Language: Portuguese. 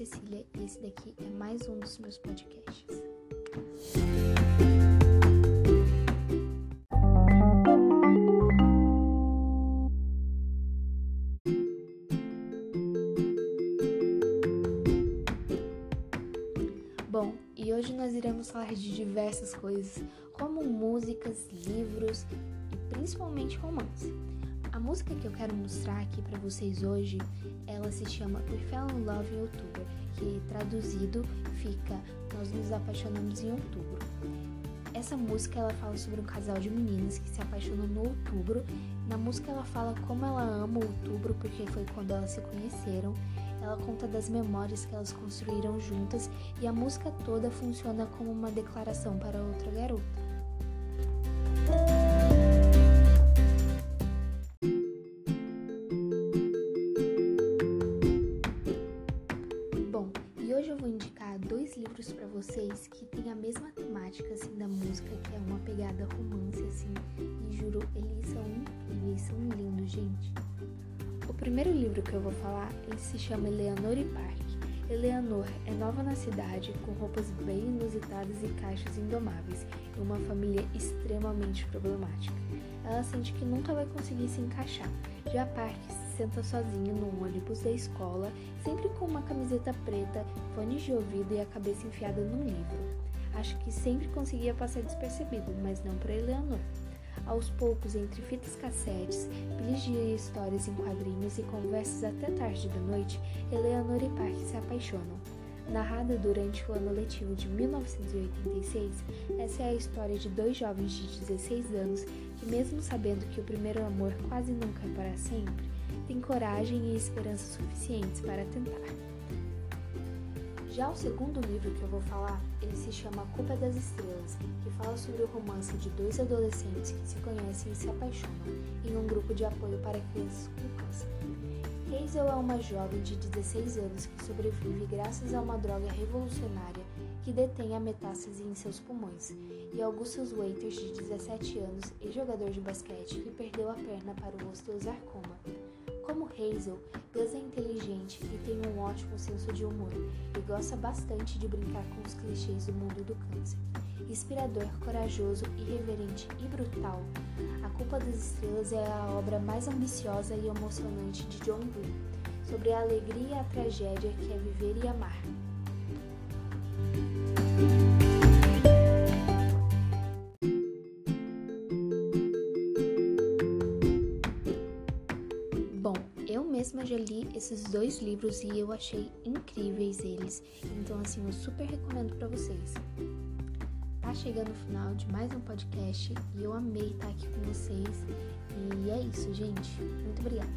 Cecília e esse daqui é mais um dos meus podcasts. Bom, e hoje nós iremos falar de diversas coisas, como músicas, livros e principalmente romance. A música que eu quero mostrar aqui para vocês hoje, ela se chama We Fell in Love in October, que traduzido fica Nós nos apaixonamos em outubro. Essa música ela fala sobre um casal de meninas que se apaixonam no outubro. Na música ela fala como ela ama outubro porque foi quando elas se conheceram. Ela conta das memórias que elas construíram juntas e a música toda funciona como uma declaração para outra garota. Vocês que têm a mesma temática assim da música, que é uma pegada romance assim, e juro, eles são incríveis, são lindos, gente. O primeiro livro que eu vou falar, ele se chama Eleanor e Park. Eleanor é nova na cidade, com roupas bem inusitadas e caixas indomáveis, e uma família extremamente problemática. Ela sente que nunca vai conseguir se encaixar. Já Park senta sozinho no ônibus da escola, sempre com uma camiseta preta, fones de ouvido e a cabeça enfiada num livro. Acho que sempre conseguia passar despercebido, mas não para Eleanor. Aos poucos, entre fitas cassetes, pilhas de histórias em quadrinhos e conversas até tarde da noite, Eleanor e Park se apaixonam. Narrada durante o ano letivo de 1986, essa é a história de dois jovens de 16 anos que, mesmo sabendo que o primeiro amor quase nunca é para sempre, tem coragem e esperança suficientes para tentar. Já o segundo livro que eu vou falar, ele se chama Culpa das Estrelas, que fala sobre o romance de dois adolescentes que se conhecem e se apaixonam em um grupo de apoio para crianças com câncer. Hazel é uma jovem de 16 anos que sobrevive graças a uma droga revolucionária que detém a metástase em seus pulmões, e Augustus Waiters, de 17 anos e jogador de basquete, que perdeu a perna para o osteosarcoma. Como Hazel, Gus é inteligente e tem um ótimo senso de humor e gosta bastante de brincar com os clichês do mundo do câncer. Inspirador, corajoso, irreverente e brutal, A Culpa das Estrelas é a obra mais ambiciosa e emocionante de John Green, sobre a alegria e a tragédia que é viver e amar. Mesma já li esses dois livros e eu achei incríveis eles, então assim eu super recomendo para vocês. Tá chegando o final de mais um podcast e eu amei estar aqui com vocês. E é isso, gente. Muito obrigada.